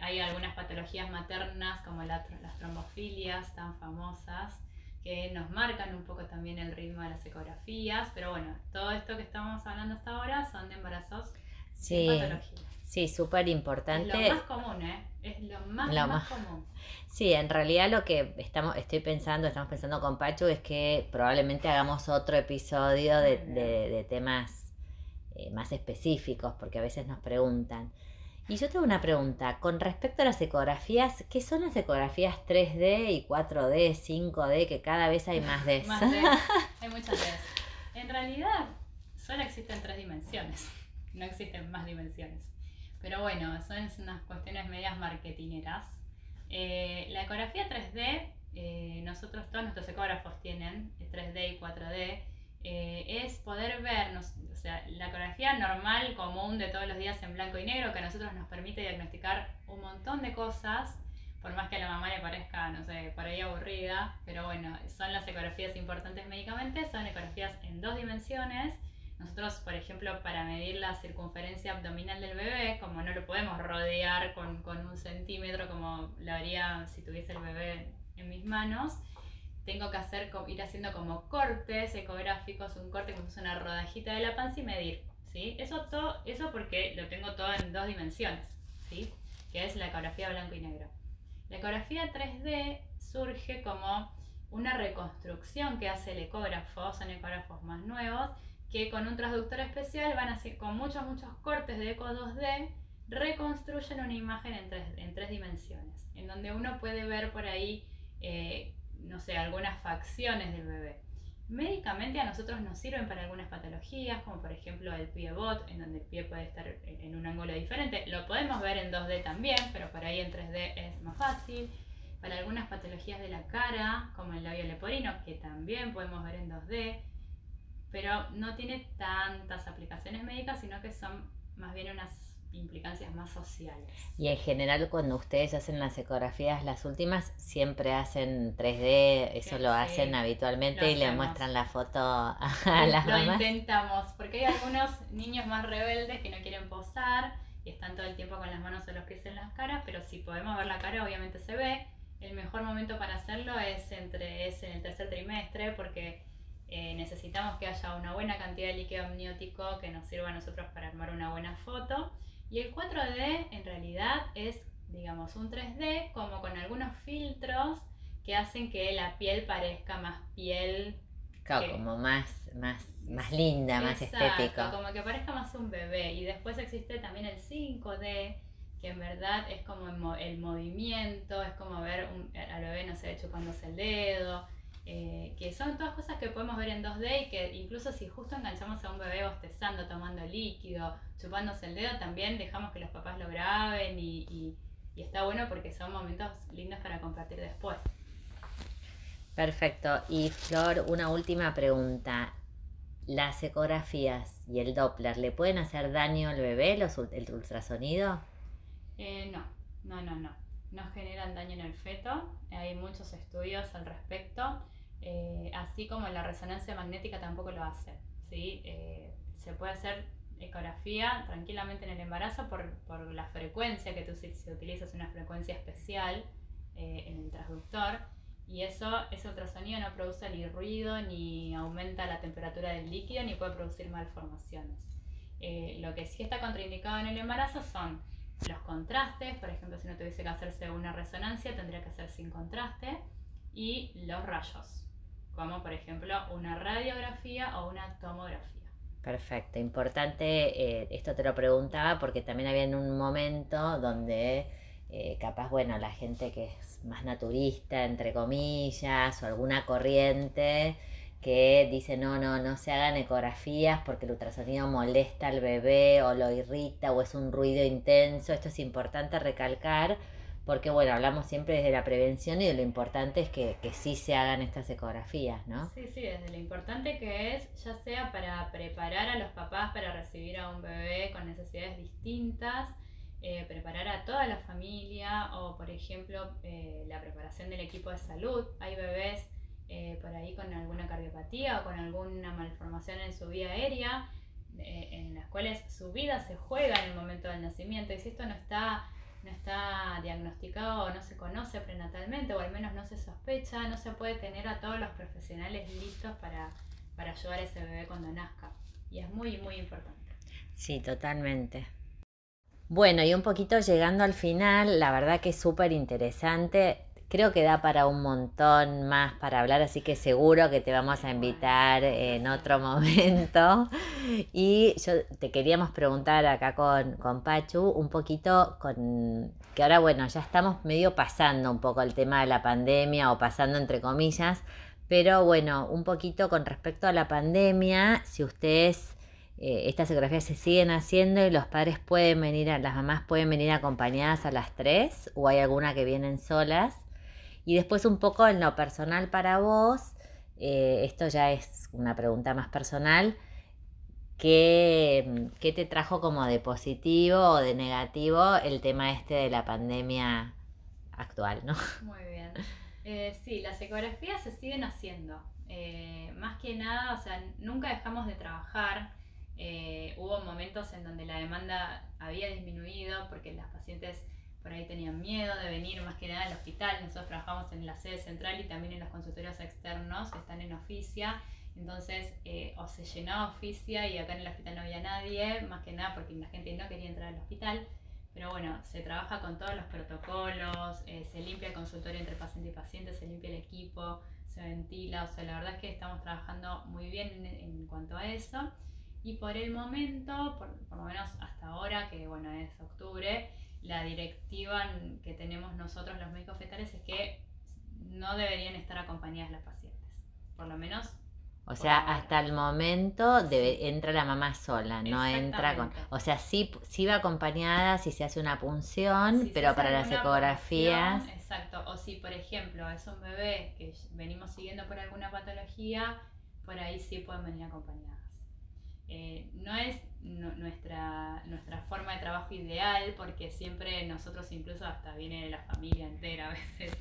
hay algunas patologías maternas como las trombofilias tan famosas que nos marcan un poco también el ritmo de las ecografías, pero bueno, todo esto que estamos hablando hasta ahora son de embarazos sí, sin patologías. Sí, súper importante. Es lo más común, ¿eh? Es lo más, común. Sí, en realidad lo que estamos, estoy pensando, estamos pensando con Pachu, es que probablemente hagamos otro episodio de, temas eh, más específicos, porque a veces nos preguntan. Y yo tengo una pregunta, con respecto a las ecografías, ¿qué son las ecografías 3D y 4D, 5D, que cada vez hay más de <laughs> Más Ds, hay muchas Ds. En realidad, solo existen tres dimensiones, no existen más dimensiones. Pero bueno, son unas cuestiones medias marketineras. Eh, la ecografía 3D, eh, nosotros todos nuestros ecógrafos tienen 3D y 4D, eh, es poder ver, o sea, la ecografía normal, común de todos los días en blanco y negro, que a nosotros nos permite diagnosticar un montón de cosas, por más que a la mamá le parezca, no sé, por ahí aburrida, pero bueno, son las ecografías importantes médicamente, son ecografías en dos dimensiones. Nosotros, por ejemplo, para medir la circunferencia abdominal del bebé, como no lo podemos rodear con, con un centímetro como lo haría si tuviese el bebé en mis manos, tengo que hacer, ir haciendo como cortes ecográficos, un corte como una rodajita de la panza y medir. ¿sí? Eso, todo, eso porque lo tengo todo en dos dimensiones, ¿sí? que es la ecografía blanco y negro. La ecografía 3D surge como una reconstrucción que hace el ecógrafo, son ecógrafos más nuevos, que con un transductor especial van a hacer con muchos, muchos cortes de eco 2D, reconstruyen una imagen en tres, en tres dimensiones, en donde uno puede ver por ahí eh, no sé, algunas facciones del bebé. Médicamente a nosotros nos sirven para algunas patologías, como por ejemplo el pie bot, en donde el pie puede estar en un ángulo diferente. Lo podemos ver en 2D también, pero por ahí en 3D es más fácil. Para algunas patologías de la cara, como el labio leporino, que también podemos ver en 2D, pero no tiene tantas aplicaciones médicas, sino que son más bien unas implicancias más sociales. Y en general cuando ustedes hacen las ecografías, las últimas, siempre hacen 3D, eso lo hacen habitualmente y le muestran la foto a <laughs> las Lo intentamos, porque hay algunos niños más rebeldes que no quieren posar y están todo el tiempo con las manos o los pies en las caras, pero si podemos ver la cara obviamente se ve. El mejor momento para hacerlo es entre es en el tercer trimestre porque eh, necesitamos que haya una buena cantidad de líquido amniótico que nos sirva a nosotros para armar una buena foto y el 4D en realidad es, digamos, un 3D como con algunos filtros que hacen que la piel parezca más piel. Claro, como más, más, más linda, más estético. Como que parezca más un bebé. Y después existe también el 5D, que en verdad es como el movimiento, es como ver un, al bebé, no sé, chupándose el dedo eh, que son todas cosas que podemos ver en 2D y que incluso si justo enganchamos a un bebé bostezando, tomando líquido, chupándose el dedo, también dejamos que los papás lo graben y, está bueno porque son momentos lindos para compartir después. Perfecto. Y Flor, una última pregunta. ¿Las ecografías y el Doppler le pueden hacer daño al bebé, los, el ultrasonido? Eh, no, no, no, no. No generan daño en el feto. Hay muchos estudios al respecto. Eh, así como la resonancia magnética tampoco lo hace. ¿sí? Eh, se puede hacer ecografía tranquilamente en el embarazo por, la frecuencia que tú si, utilizas una frecuencia especial eh, en el transductor y eso, ese ultrasonido no produce ni ruido, ni aumenta la temperatura del líquido, ni puede producir malformaciones. lo que sí está contraindicado en el embarazo son los contrastes, por ejemplo, si no tuviese que hacerse una resonancia, tendría que ser sin contraste, y los rayos como por ejemplo una radiografía o una tomografía. Perfecto, importante, eh, esto te lo preguntaba porque también había en un momento donde eh, capaz, bueno, la gente que es más naturista, entre comillas, o alguna corriente que dice no, no, no se hagan ecografías porque el ultrasonido molesta al bebé o lo irrita o es un ruido intenso. Esto es importante recalcar porque bueno, hablamos siempre desde la prevención y de lo importante es que, que, sí se hagan estas ecografías, ¿no? Sí, sí, desde lo importante que es, ya sea para preparar a los papás para recibir a un bebé con necesidades distintas, eh, preparar a toda la familia o por ejemplo eh, la preparación del equipo de salud. Hay bebés eh, por ahí con alguna cardiopatía o con alguna malformación en su vía aérea, en las cuales su vida se juega en el momento del nacimiento y si esto no está no está diagnosticado o no se conoce prenatalmente o al menos no se sospecha, no se puede tener a todos los profesionales listos para, para ayudar a ese bebé cuando nazca. Y es muy, muy importante. Sí, totalmente. Bueno, y un poquito llegando al final, la verdad que es súper interesante. Creo que da para un montón más para hablar, así que seguro que te vamos a invitar en otro momento. Y yo te queríamos preguntar acá con, con Pachu un poquito con que ahora, bueno, ya estamos medio pasando un poco el tema de la pandemia o pasando entre comillas, pero bueno, un poquito con respecto a la pandemia, si ustedes eh, estas ecografías se siguen haciendo y los padres pueden venir, a, las mamás pueden venir acompañadas a las tres o hay alguna que vienen solas. Y después un poco en lo personal para vos, eh, esto ya es una pregunta más personal, ¿qué, ¿qué, te trajo como de positivo o de negativo el tema este de la pandemia actual? ¿no? Muy bien. Eh, sí, las ecografías se siguen haciendo. más que nada, o sea, nunca dejamos de trabajar eh, hubo momentos en donde la demanda había disminuido porque las pacientes por ahí tenían miedo de venir más que nada al hospital. Nosotros trabajamos en la sede central y también en los consultorios externos que están en oficia. Entonces, eh, o se llenaba oficia y acá en el hospital no había nadie, más que nada porque la gente no quería entrar al hospital. Pero bueno, se trabaja con todos los protocolos, eh, se limpia el consultorio entre paciente y paciente, se limpia el equipo, se ventila. O sea, la verdad es que estamos trabajando muy bien en cuanto a eso. Y por el momento, por, lo menos hasta ahora, que bueno, es octubre, la directiva que tenemos nosotros los médicos fetales es que no deberían estar acompañadas las pacientes. Por lo menos o sea, hasta el momento debe, entra la mamá sola, no entra con... O sea, sí, sí va acompañada si se hace una punción, pero para las ecografías... exacto, o si por ejemplo es un bebé que venimos siguiendo por alguna patología, por ahí sí pueden venir acompañadas. Eh, no es nuestra, nuestra forma de trabajo ideal porque siempre nosotros incluso hasta viene la familia entera a veces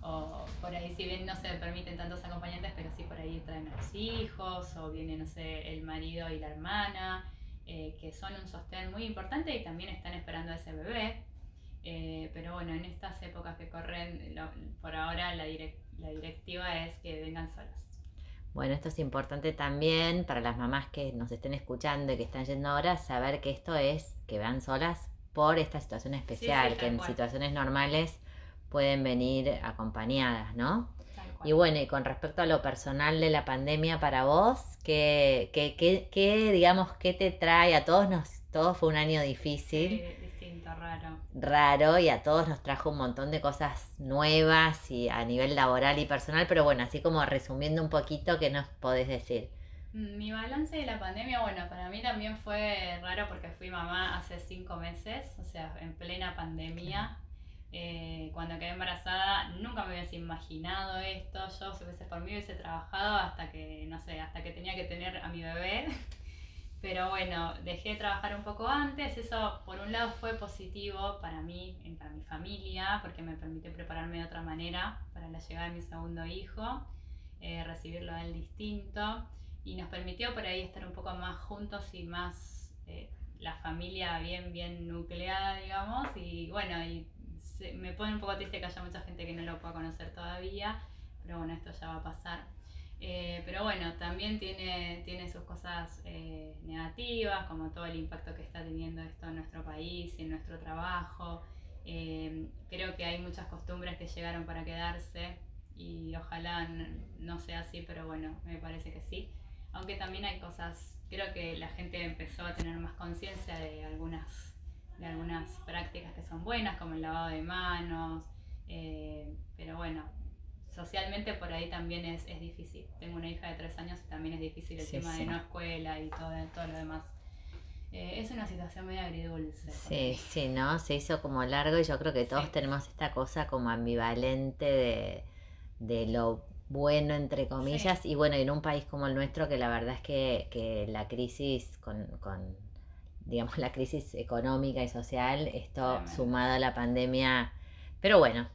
o, por ahí si bien no se permiten tantos acompañantes pero sí por ahí traen a los hijos o viene no sé el marido y la hermana eh, que son un sostén muy importante y también están esperando a ese bebé. Eh, pero bueno en estas épocas que corren por ahora la, la directiva es que vengan solas bueno, esto es importante también para las mamás que nos estén escuchando y que están yendo ahora, saber que esto es que van solas por esta situación especial, que en situaciones normales pueden venir acompañadas, ¿no? Y bueno, y con respecto a lo personal de la pandemia para vos, ¿qué, qué, qué, qué digamos, qué te trae? A todos nos, todo fue un año difícil raro. Raro y a todos nos trajo un montón de cosas nuevas y a nivel laboral y personal, pero bueno, así como resumiendo un poquito, ¿qué nos podés decir? Mm, mi balance de la pandemia, bueno, para mí también fue raro porque fui mamá hace cinco meses, o sea, en plena pandemia. Eh, cuando quedé embarazada nunca me hubiese imaginado esto. Yo, si hubiese por mí, hubiese trabajado hasta que, no sé, hasta que tenía que tener a mi bebé. <laughs> Pero bueno, dejé de trabajar un poco antes, eso por un lado fue positivo para mí, para mi familia, porque me permitió prepararme de otra manera para la llegada de mi segundo hijo, eh, recibirlo a él distinto, y nos permitió por ahí estar un poco más juntos y más eh, la familia bien, bien nucleada, digamos, y bueno, y me pone un poco triste que haya mucha gente que no lo pueda conocer todavía, pero bueno, esto ya va a pasar. Eh, pero bueno, también tiene, tiene sus cosas eh, negativas, como todo el impacto que está teniendo esto en nuestro país en nuestro trabajo. Eh, creo que hay muchas costumbres que llegaron para quedarse y ojalá no, sea así, pero bueno, me parece que sí. Aunque también hay cosas, creo que la gente empezó a tener más conciencia de algunas, de algunas prácticas que son buenas, como el lavado de manos, pero bueno, socialmente por ahí también es, es, difícil. Tengo una hija de tres años y también es difícil el tema de no escuela y todo, todo lo demás. Eh, es una situación medio agridulce. Sí, sí, ¿no? Se hizo como largo y yo creo que todos tenemos esta cosa como ambivalente de, de lo bueno, entre comillas, y bueno, en un país como el nuestro que la verdad es que, que la crisis con, con, digamos, la crisis económica y social, esto sumado a la pandemia, pero bueno,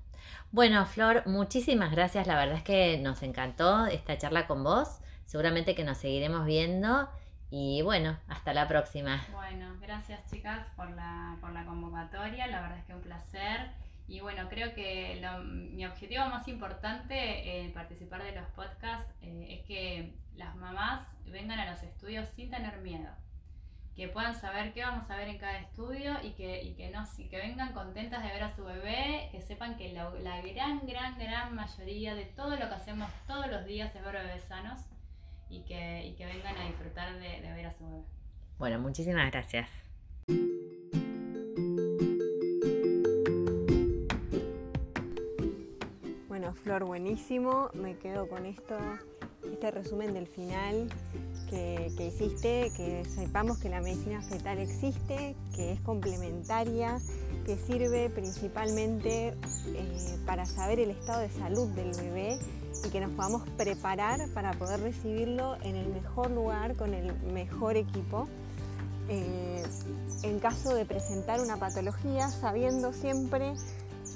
bueno, Flor, muchísimas gracias. La verdad es que nos encantó esta charla con vos. Seguramente que nos seguiremos viendo. Y bueno, hasta la próxima. Bueno, gracias chicas por la, por la convocatoria. La verdad es que un placer. Y bueno, creo que mi objetivo más importante en participar de los podcasts eh, es que las mamás vengan a los estudios sin tener miedo que puedan saber qué vamos a ver en cada estudio y que, y que, no, que vengan contentas de ver a su bebé, que sepan que la, gran, gran, gran mayoría de todo lo que hacemos todos los días es ver bebés sanos y que, vengan a disfrutar de, de ver a su bebé. Bueno, muchísimas gracias. Bueno, Flor, buenísimo. Me quedo con esto, este resumen del final que, hiciste, que sepamos que la medicina fetal existe, que es complementaria, que sirve principalmente eh, para saber el estado de salud del bebé y que nos podamos preparar para poder recibirlo en el mejor lugar, con el mejor equipo. Eh, en caso de presentar una patología, sabiendo siempre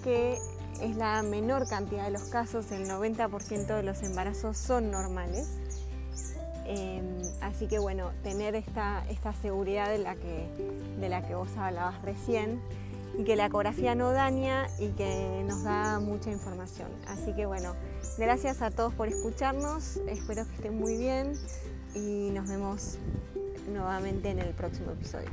que es la menor cantidad de los casos, el 90% de los embarazos son normales Em, así que bueno, tener esta, esta seguridad de la, que, de la que vos hablabas recién y que la ecografía no daña y que nos da mucha información. Así que bueno, gracias a todos por escucharnos, espero que estén muy bien y nos vemos nuevamente en el próximo episodio.